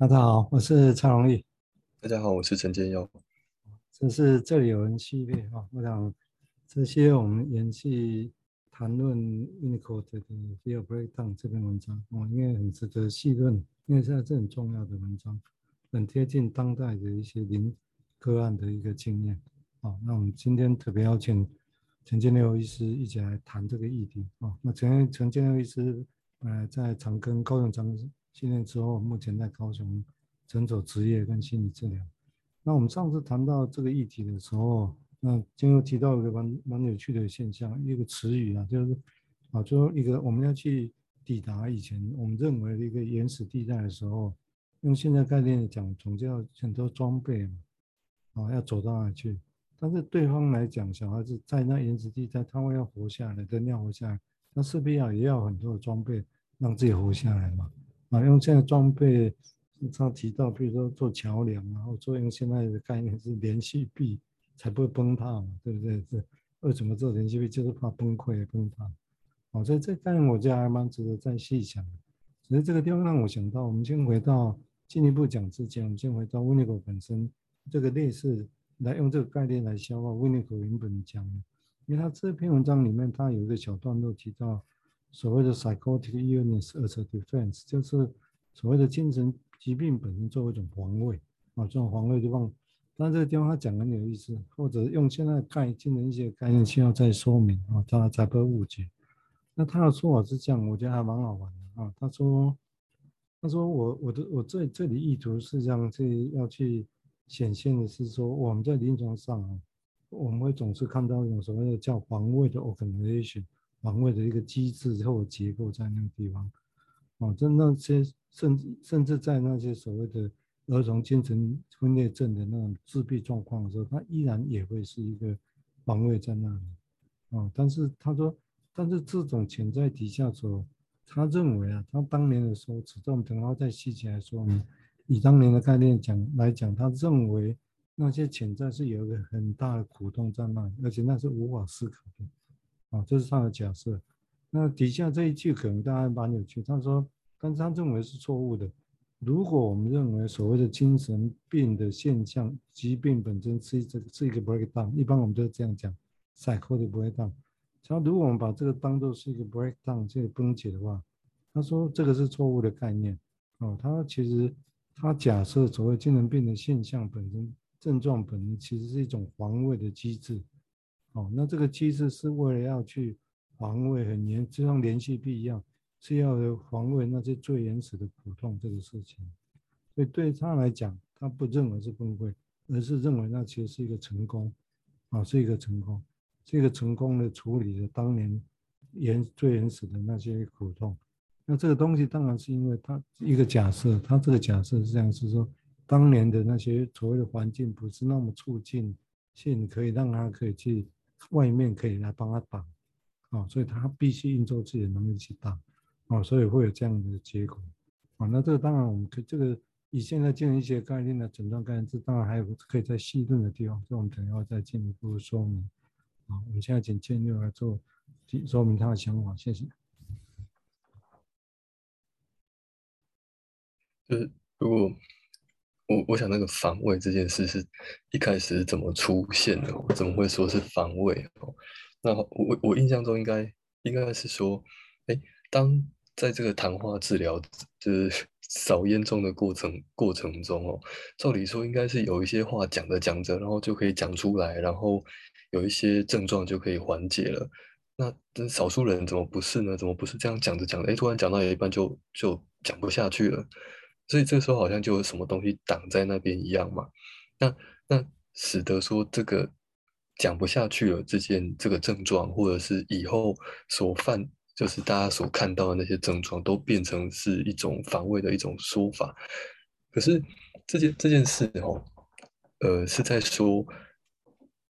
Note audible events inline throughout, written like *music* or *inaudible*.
大家好，我是蔡荣义。大家好，我是陈建佑。这是这里有人系列啊，我想这些我们延续谈论 Winnicott 的 Fear Breakdown 这篇文章哦，因为很值得细论，因为现在这很重要的文章，很贴近当代的一些临个案的一个经验啊。那我们今天特别邀请陈建佑医师一起来谈这个议题啊。那陈陈建佑医师呃在长庚高雄长庚训练之后，目前在高雄诊所执业跟心理治疗。那我们上次谈到这个议题的时候，那就又提到一个蛮蛮有趣的现象，一个词语啊，就是啊，就一个我们要去抵达以前我们认为的一个原始地带的时候，用现在概念讲，总就要很多装备嘛，啊，要走到哪去？但是对方来讲，小孩子在那原始地带，他会要活下来，人要活下来，那势必要也要很多的装备让自己活下来嘛。啊，用现在装备，他提到，比如说做桥梁然后做用现在的概念是连续壁，才不会崩塌嘛，对不对？是为什么做连续壁，就是怕崩溃崩塌。哦，所以这概念我觉得还蛮值得再细想。所以这个地方让我想到，我们先回到进一步讲之前，我们先回到 Winnico 本身这个类似来用这个概念来消化 Winnico 原本讲的，因为他这篇文章里面他有一个小段落提到。所谓的 psychotic illness as a defense，就是所谓的精神疾病本身作为一种防卫啊，这种防卫地方。但这个地方他讲很有意思，或者用现在概念的一些概念需要再说明啊，他才不会误解。那他的说法是这样，我觉得还蛮好玩的啊。他说，他说我我的我这这里意图是这样去要去显现的是说，我们在临床上啊，我们会总是看到一种所谓的叫防卫的 organization。防卫的一个机制或结构在那个地方，哦，在那些甚至甚至在那些所谓的儿童精神分裂症的那种自闭状况的时候，他依然也会是一个防卫在那里，哦，但是他说，但是这种潜在底下所，他认为啊，他当年的时候，只这种等到再细节来说呢，以当年的概念讲来讲，他认为那些潜在是有一个很大的苦痛在那里，而且那是无法思考的。啊，这是他的假设。那底下这一句可能大家蛮有趣。他说，但是他认为是错误的。如果我们认为所谓的精神病的现象、疾病本身是一个是一个 breakdown，一般我们都这样讲 psycho 的 breakdown。他如果我们把这个当做是一个 breakdown，这个崩解的话，他说这个是错误的概念。哦，他其实他假设所谓精神病的现象本身、症状本身其实是一种防卫的机制。哦，那这个机制是为了要去防卫很严，就像连续壁一样，是要防卫那些最原始的苦痛这个事情。所以对他来讲，他不认为是崩溃，而是认为那其实是一个成功，啊，是一个成功，是一个成功的处理了当年原最原始的那些苦痛。那这个东西当然是因为他一个假设，他这个假设是这样，是说当年的那些所谓的环境不是那么促进性，可以让他可以去。外面可以来帮他挡，啊，所以他必须运作自己的能力去挡，啊，所以会有这样的结果，啊，那这个当然我们可这个以现在进行一些概念的诊断概念，这当然还有可以再细论的地方，这我们等一下再进一步说明，啊，我们现在请建佑来做说明他的想法，谢谢。就是如果。我我想那个防卫这件事是一开始怎么出现的？我怎么会说是防卫？哦，那我我印象中应该应该是说，哎，当在这个谈话治疗就是 *laughs* 扫烟囱的过程过程中哦，照理说应该是有一些话讲着讲着，然后就可以讲出来，然后有一些症状就可以缓解了。那少数人怎么不是呢？怎么不是这样讲着讲着，哎，突然讲到一半就就讲不下去了？所以这个时候好像就有什么东西挡在那边一样嘛，那那使得说这个讲不下去了，这件这个症状，或者是以后所犯，就是大家所看到的那些症状，都变成是一种防卫的一种说法。可是这件这件事哦，呃，是在说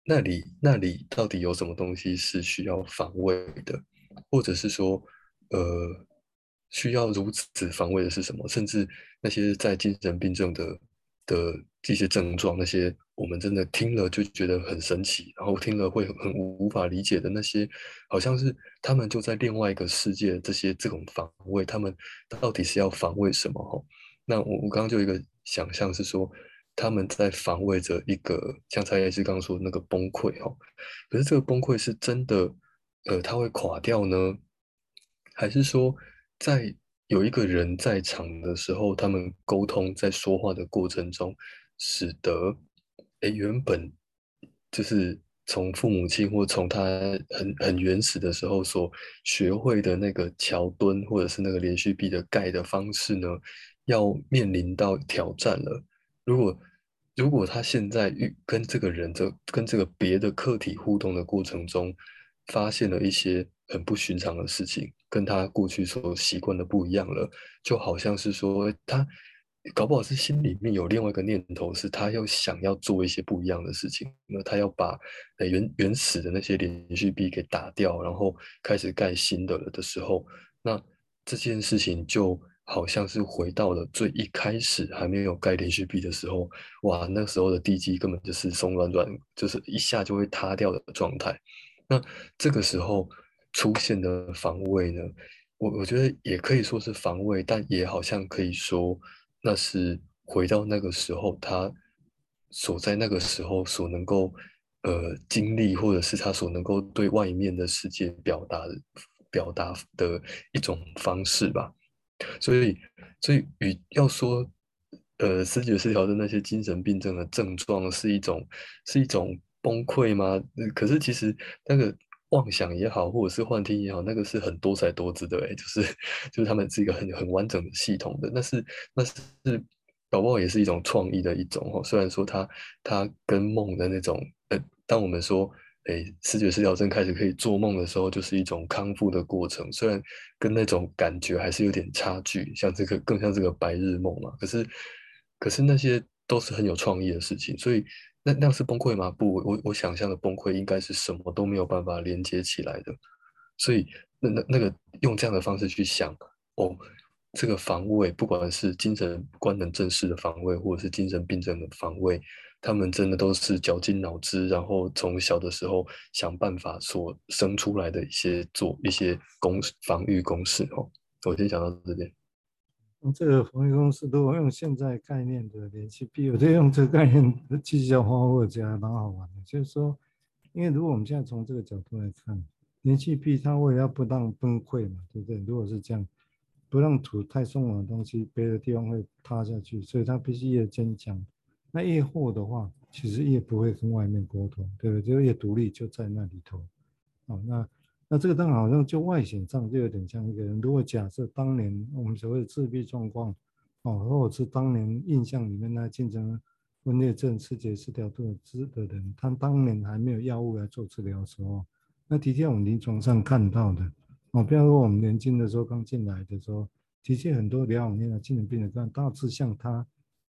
那里那里到底有什么东西是需要防卫的，或者是说呃。需要如此防卫的是什么？甚至那些在精神病症的的这些症状，那些我们真的听了就觉得很神奇，然后听了会很无无法理解的那些，好像是他们就在另外一个世界。这些这种防卫，他们到底是要防卫什么？哈，那我我刚刚就一个想象是说，他们在防卫着一个像蔡医师刚刚说的那个崩溃哦，可是这个崩溃是真的，呃，他会垮掉呢，还是说在有一个人在场的时候，他们沟通在说话的过程中，使得诶原本就是从父母亲或从他很很原始的时候所学会的那个桥墩或者是那个连续壁的盖的方式呢，要面临到挑战了。如果如果他现在与跟这个人这跟这个别的客体互动的过程中，发现了一些很不寻常的事情，跟他过去所习惯的不一样了，就好像是说他搞不好是心里面有另外一个念头，是他要想要做一些不一样的事情，那他要把原原始的那些连续币给打掉，然后开始盖新的了的时候，那这件事情就。好像是回到了最一开始还没有盖连续币的时候，哇，那时候的地基根本就是松软软，就是一下就会塌掉的状态。那这个时候出现的防卫呢，我我觉得也可以说是防卫，但也好像可以说那是回到那个时候他所在那个时候所能够呃经历，或者是他所能够对外面的世界表达表达的一种方式吧。所以，所以与要说，呃，思觉失调的那些精神病症的症状是一种，是一种崩溃吗？可是其实那个妄想也好，或者是幻听也好，那个是很多才多姿的，哎，就是就是他们是一个很很完整的系统的，那是那是搞不好也是一种创意的一种哦。虽然说它它跟梦的那种，呃，当我们说。哎，视觉失调症开始可以做梦的时候，就是一种康复的过程。虽然跟那种感觉还是有点差距，像这个更像这个白日梦嘛。可是，可是那些都是很有创意的事情。所以，那那样是崩溃吗？不，我我想象的崩溃应该是什么都没有办法连接起来的。所以，那那那个用这样的方式去想，哦，这个防卫，不管是精神官能症式的防卫，或者是精神病症的防卫。他们真的都是绞尽脑汁，然后从小的时候想办法所生出来的一些做一些公防御公式哦。我先讲到这边。这个防御公司如果用现在概念的连续币，我就用这个概念继续叫花或者蛮好玩的。就是说，因为如果我们现在从这个角度来看，连续币它为了要不让崩溃嘛，对不对？如果是这样，不让土太松软的东西别的地方会塌下去，所以它必须越坚强。那越厚的话，其实越不会跟外面沟通，对不对？就越独立，就在那里头。哦，那那这个当然好像就外显上就有点像一个人。如果假设当年我们所谓的自闭状况，哦，或者是当年印象里面那精神分裂症、刺激失调度知的人，他当年还没有药物来做治疗的时候，那的确我们临床上看到的，哦，比方说我们年轻的时候刚进来的时候，的确很多疗养院的精神病人，但大致像他。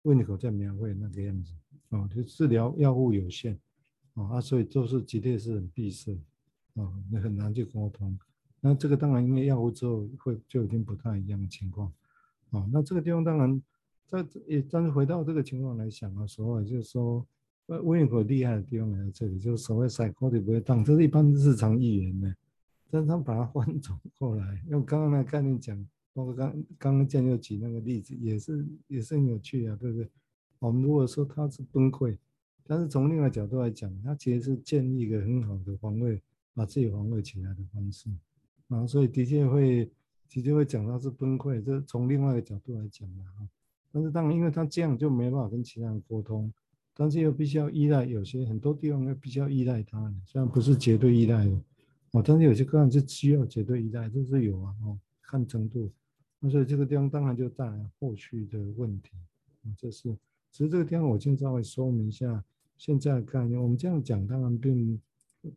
胃你口在描绘那个样子，哦，就治疗药物有限，哦啊，所以都是极力是很闭塞，哦，你很难去沟通。那这个当然因为药物之后会就已经不太一样的情况，哦，那这个地方当然在也但是回到这个情况来想啊，所谓就是说，呃，温尼厉害的地方来在这里，就是所谓 psychotic breakdown，这是一般日常语言呢，但是他把它换转过来，用刚刚那个概念讲。包括刚刚刚建又举那个例子，也是也是很有趣啊，对不对？我们如果说他是崩溃，但是从另外角度来讲，他其实是建立一个很好的防卫，把自己防卫起来的方式啊，所以的确会的确会讲他是崩溃，这从另外一个角度来讲的哈。但是当然，因为他这样就没办法跟其他人沟通，但是又必须要依赖有些很多地方又必须要依赖他，虽然不是绝对依赖的哦，但是有些个案是需要绝对依赖，这是有啊哦，看程度。那所以这个地方当然就带来后续的问题，啊，这是，其实这个地方我先稍微说明一下现在的概念。我们这样讲，当然并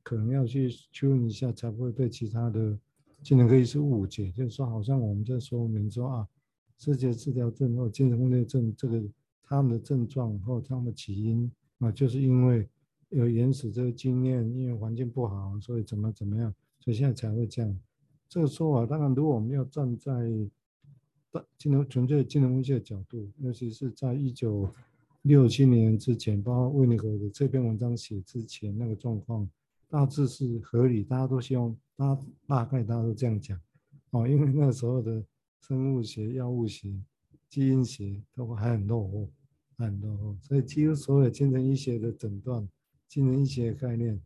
可能要去确认一下，才不会被其他的精神科医师误解，就是说好像我们在说明说啊，思觉失调症或精神分裂症这个他们的症状或他们的起因啊，就是因为有原始这个经验，因为环境不好，所以怎么怎么样，所以现在才会这样。这个说法当然，如果我们要站在精神纯粹的精神分析的角度，尤其是在一九六七年之前，包括温尼口的这篇文章写之前，那个状况大致是合理，大家都希望，大大概大家都这样讲，哦，因为那时候的生物学、药物学，基因学都还很落后，很落后，所以几乎所有精神医学的诊断、精神医学的概念，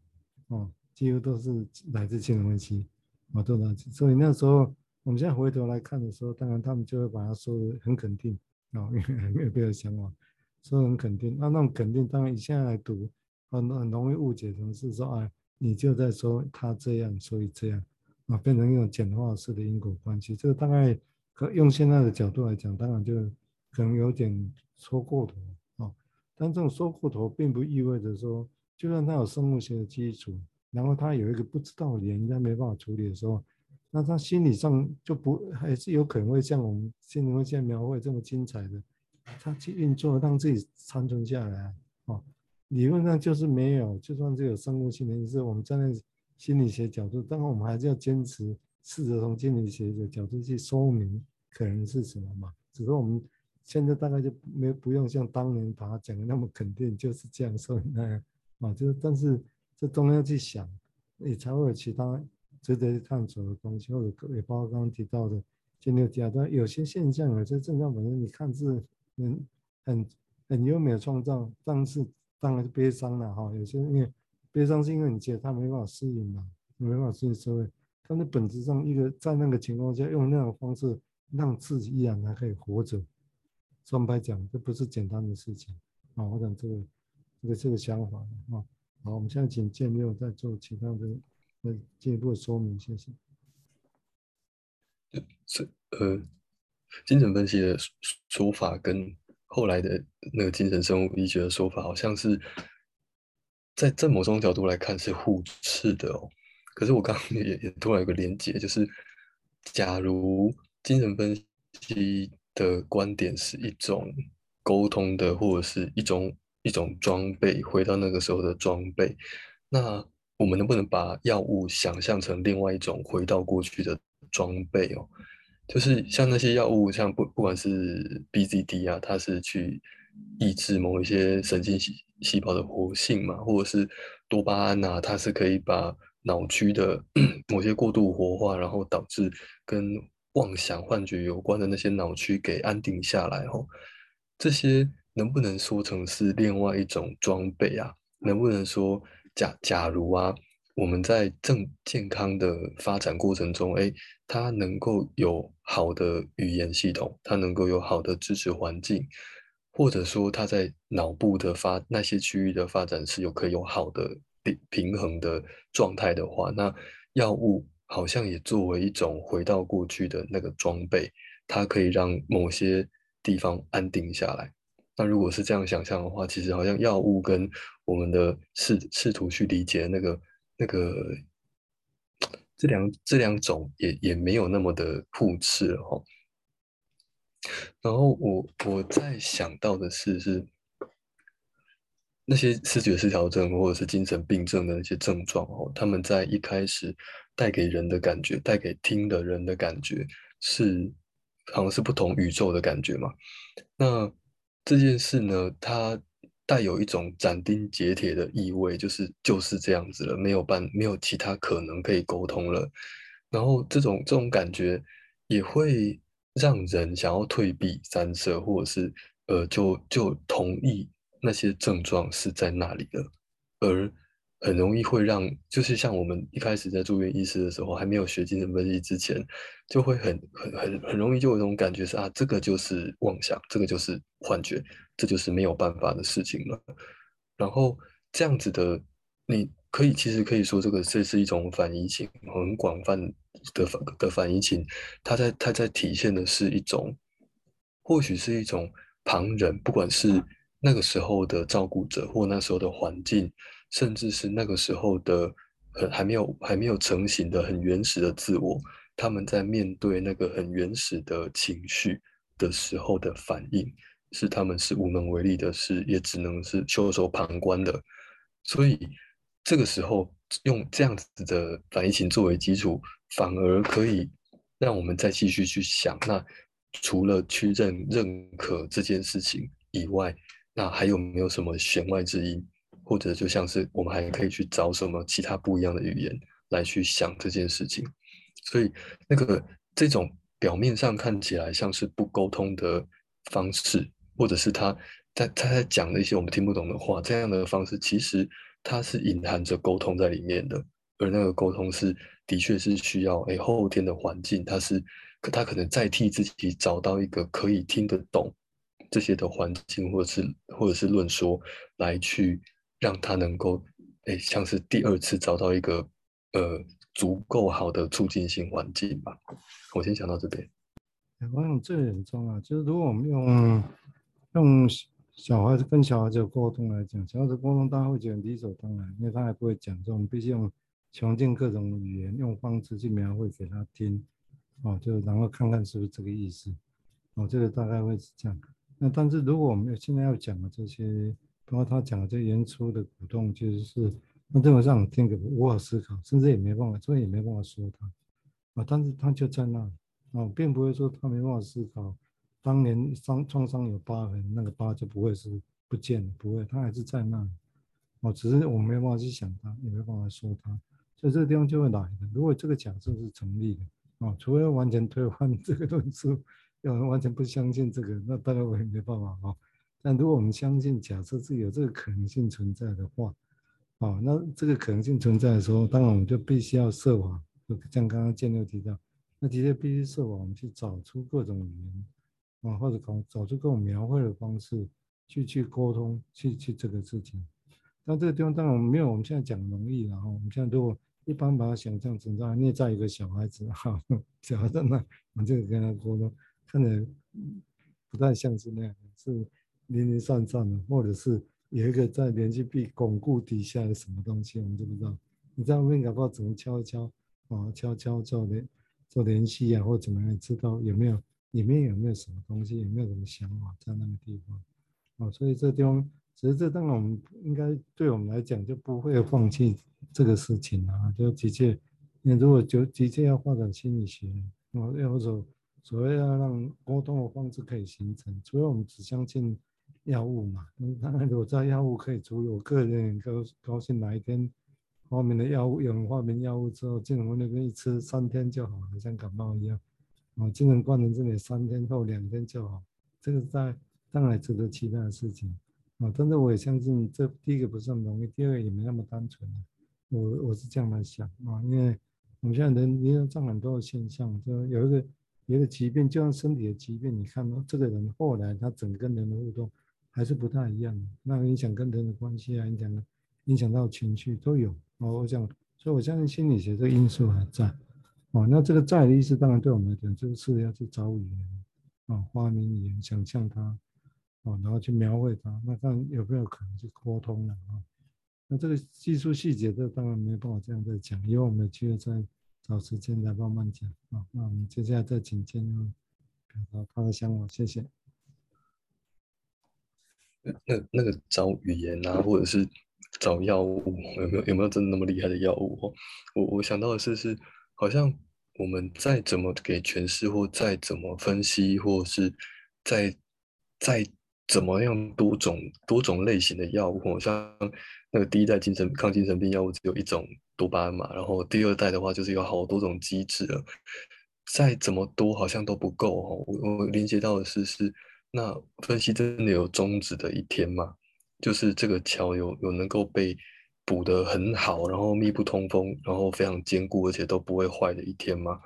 哦，几乎都是来自精神分析，哦，都来自。所以那时候，我们现在回头来看的时候，当然他们就会把它说的很肯定，哦，因为没有别的想法，说很肯定。那那种肯定，当然你现在来读，很很容易误解成是说，哎，你就在说他这样，所以这样，啊，变成一种简化式的因果关系。这个大概。可用现在的角度来讲，当然就可能有点说过头啊、但这种说过头，并不意味着说，就算他有生物学的基础，然后他有一个不知道的原因，他没办法处理的时候，那他心理上就不还是有可能会像我们心灵会现在描绘这么精彩的，他去运作，让自己生存下来啊、理论上就是没有，就算是有生物性的意思，我们站在心理学角度，当然我们还是要坚持，试着从心理学的角度去说明。可能是什么嘛？只是我们现在大概就没不用像当年把它讲的那么肯定，就是这样说那样啊。就但是这都要去想，也才会有其他值得探索的东西，或者也包括刚刚提到的前六讲的有些现象，有些症状本身你看是很很很优美的创造，但是当然是悲伤了哈。有些因为悲伤是因为你觉得他没办法适应嘛，没办法适应社会，但是本质上一个在那个情况下用那种方式。让自己依然还可以活着，双白讲，这不是简单的事情啊！我想这个这个这个想法啊，好，我们现在请建佑再做其他的呃进一步说明，谢谢。是呃，精神分析的说法跟后来的那个精神生物医学的说法，好像是在在某种角度来看是互斥的哦。可是我刚刚 *laughs* 也也突然有个连接，就是假如。精神分析的观点是一种沟通的，或者是一种一种装备，回到那个时候的装备。那我们能不能把药物想象成另外一种回到过去的装备哦？就是像那些药物，像不不管是 BZD 啊，它是去抑制某一些神经细细胞的活性嘛，或者是多巴胺啊，它是可以把脑区的 *clears throat* 某些过度活化，然后导致跟妄想、幻觉有关的那些脑区给安定下来吼，这些能不能说成是另外一种装备啊？能不能说假假如啊，我们在正健康的发展过程中，诶，它能够有好的语言系统，它能够有好的支持环境，或者说它在脑部的发那些区域的发展是有可以有好的平平衡的状态的话，那药物。好像也作为一种回到过去的那个装备，它可以让某些地方安定下来。那如果是这样想象的话，其实好像药物跟我们的试试图去理解那个那个这两这两种也也没有那么的互斥了哈。然后我我在想到的是是那些视觉失调症或者是精神病症的那些症状哦，他们在一开始。带给人的感觉，带给听的人的感觉是，好像是不同宇宙的感觉嘛。那这件事呢，它带有一种斩钉截铁的意味，就是就是这样子了，没有办，没有其他可能可以沟通了。然后这种这种感觉也会让人想要退避三舍，或者是呃，就就同意那些症状是在那里的，而。很容易会让，就是像我们一开始在住院医师的时候，还没有学精神分析之前，就会很很很很容易就有一种感觉是啊，这个就是妄想，这个就是幻觉，这就是没有办法的事情了。然后这样子的，你可以其实可以说，这个这是一种反移情，很广泛的反的反移情，它在它在体现的是一种，或许是一种旁人，不管是那个时候的照顾者或那时候的环境。甚至是那个时候的，很还没有还没有成型的很原始的自我，他们在面对那个很原始的情绪的时候的反应，是他们是无能为力的，是也只能是袖手旁观的。所以这个时候用这样子的反应情作为基础，反而可以让我们再继续去想，那除了去认认可这件事情以外，那还有没有什么弦外之音？或者就像是我们还可以去找什么其他不一样的语言来去想这件事情，所以那个这种表面上看起来像是不沟通的方式，或者是他在他在讲的一些我们听不懂的话，这样的方式其实它是隐含着沟通在里面的，而那个沟通是的确是需要诶后天的环境，它是可他可能在替自己找到一个可以听得懂这些的环境，或者是或者是论说来去让他能够诶像是第二次找到一个呃足够好的促进性环境吧。我先讲到这边。我想这很重要，就是如果我们用用小孩子跟小孩子沟通来讲，小孩子沟通大家会觉得理所当然，因为他还不会讲，这种必须用穷尽各种语言，用方式去描绘给他听，哦，就然后看看是不是这个意思，哦，这个大概会是这样。那但是如果我们现在要讲的这些，包括他讲的这些演出的鼓动，其实是那这种让听个无法思考，甚至也没办法，所以也没办法说他，啊，但是他就在那里。哦，并不会说他没办法思考，当年伤创伤有疤痕，那个疤就不会是不见了，不会，他还是在那里。哦，只是我们没办法去想他，也没办法说他，所以这个地方就会来的。如果这个假设是成立的，哦，除非完全推翻这个论述，要完全不相信这个，那当然我也没办法哦。但如果我们相信，假设是有这个可能性存在的话，哦，那这个可能性存在的时候，当然我们就必须要设法，就像刚刚建六提到。那的确必须设法我们去找出各种语言啊，或者找找出各种描绘的方式去去沟通，去去这个事情。但这个地方当然我们没有我们现在讲容易，然后我们现在如果一般把它想象成这样，内在一个小孩子 *laughs* 哈，小孩在那，我们就跟他沟通，看着不太像是那样，是零零散散的，或者是有一个在连续壁巩固底下的什么东西，我们就不知道。你在外面搞不好只能敲一敲啊，敲敲做联？做联系啊，或怎么样，知道有没有里面有没有什么东西，有没有什么想法在那个地方，啊，所以这地方，其实这当然我们应该对我们来讲就不会放弃这个事情啊，就的确，你如果就的确要发展心理学，啊，要说所谓要让沟通的方式可以形成，除非我们只相信药物嘛，那当然如果这药物可以处理，我个人很高高兴哪一天。发明的药物，有人发明药物之后，精神分裂一吃三天就好了，像感冒一样。啊，精神官能症也三天后两天就好，这个在当然值得期待的事情。啊，但是我也相信这第一个不是那么容易，第二个也没那么单纯。我我是这样来想啊，因为我们现在人临床上很多的现象，就有一个有一个疾病，就像身体的疾病，你看到这个人后来他整个人的互动还是不太一样，那影响跟人的关系啊，影响影响到情绪都有。哦，我想，所以我相信心理学这个因素还在。哦，那这个在的意思，当然对我们来讲，就是要去找语言，啊，发明语言，想象它，哦，然后去描绘它，那看有没有可能去沟通了啊？那这个技术细节，这当然没办法这样再讲，因为我们有机会再找时间来慢慢讲啊。那我们接下来再请建佑表达他的想法，谢谢。那那个找语言啊，或者是。找药物有没有有没有真的那么厉害的药物？我我想到的是是，好像我们再怎么给诠释，或再怎么分析，或是再再怎么样多种多种类型的药物，好像那个第一代精神抗精神病药物只有一种多巴胺嘛，然后第二代的话就是有好多种机制了，再怎么多好像都不够哦。我我连接到的是是，那分析真的有终止的一天吗？就是这个桥有有能够被补得很好，然后密不通风，然后非常坚固，而且都不会坏的一天吗？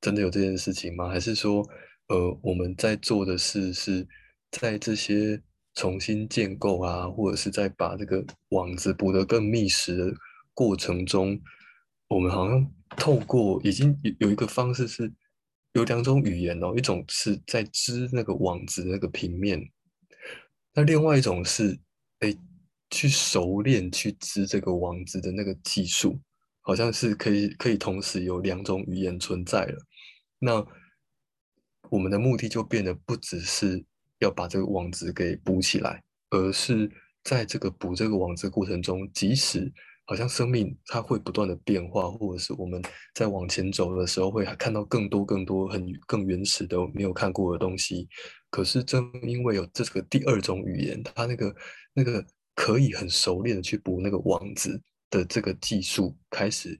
真的有这件事情吗？还是说，呃，我们在做的事是在这些重新建构啊，或者是在把这个网子补得更密实的过程中，我们好像透过已经有有一个方式是有两种语言哦，一种是在织那个网子那个平面，那另外一种是。诶，去熟练去织这个网子的那个技术，好像是可以可以同时有两种语言存在了。那我们的目的就变得不只是要把这个网子给补起来，而是在这个补这个网子过程中，即使好像生命它会不断的变化，或者是我们在往前走的时候会看到更多更多很更原始的没有看过的东西。可是正因为有这个第二种语言，它那个。那个可以很熟练的去补那个网子的这个技术开始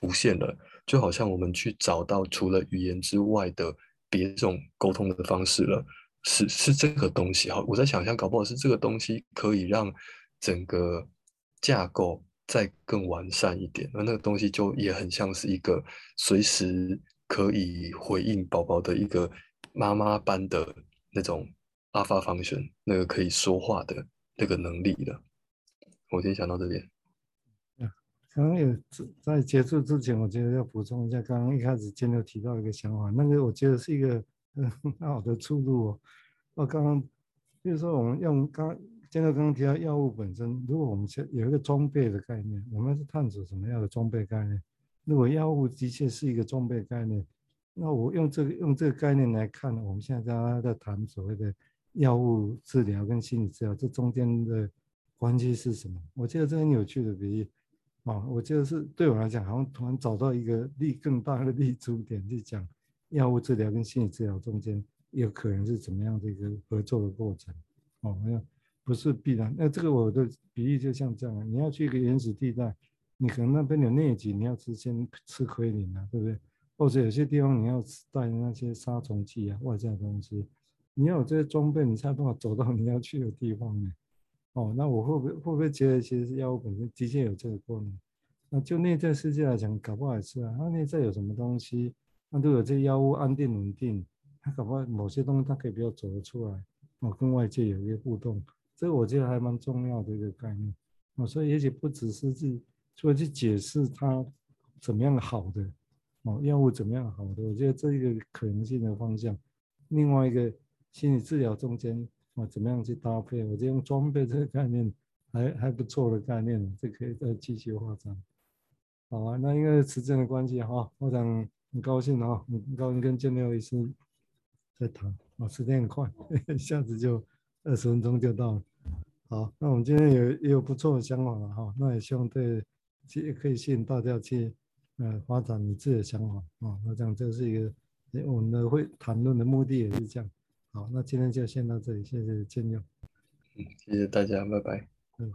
浮现了，就好像我们去找到除了语言之外的别种沟通的方式了。是是这个东西哈，我在想象，搞不好是这个东西可以让整个架构再更完善一点，而那个东西就也很像是一个随时可以回应宝宝的一个妈妈般的那种 alpha function，那个可以说话的那个能力的。我先想到这边。刚刚有在结束之前，我觉得要补充一下，刚刚一开始金牛提到一个想法，那个我觉得是一个 *laughs* 很好的出路哦。我刚刚比如说我们用刚建六刚刚提到药物本身，如果我们有一个装备的概念，我们是探索什么样的装备概念？如果药物的确是一个装备概念，那我用这个用这个概念来看，我们现在大家在谈所谓的药物治疗跟心理治疗，这中间的关系是什么？我觉得这很有趣的比喻。哦，我觉得是对我来讲，好像突然找到一个立更大的立足点去讲药物治疗跟心理治疗中间有可能是怎么样的一个合作的过程。哦，没有，不是必然。那这个我的比喻就像这样，你要去一个原始地带，你可能那边有疟疾，你要吃先吃奎宁啊，对不对？或者有些地方你要带那些杀虫剂啊、外在的东西，你要有这些装备，你才有办法走到你要去的地方呢。哦，那我会不会会不会觉得其实药物本身的确有这个功能？那就内在世界来讲，搞不好也是啊。那内在有什么东西？那都有这药物安定稳定，它搞不好某些东西它可以比较走得出来，哦，跟外界有一些互动，这个我觉得还蛮重要的一个概念。哦，所以也许不只是去说去解释它怎么样好的，哦，药物怎么样好的，我觉得这一个可能性的方向。另外一个心理治疗中间。啊怎么样去搭配？我就用装备这个概念还还不错的概念，这可以再继续发展。好啊，那因为时间的关系哈，我想很高兴啊，很高兴跟建六医师在谈啊，时间很快，一 *laughs* 下子就二十分钟就到了。好，那我们今天有也有不错的想法了哈，那也希望对也可以吸引大家去呃发展你自己的想法啊。那这样这是一个我们的会谈论的目的也是这样。好，那今天就先到这里，谢谢建六。嗯，谢谢大家，拜拜。嗯。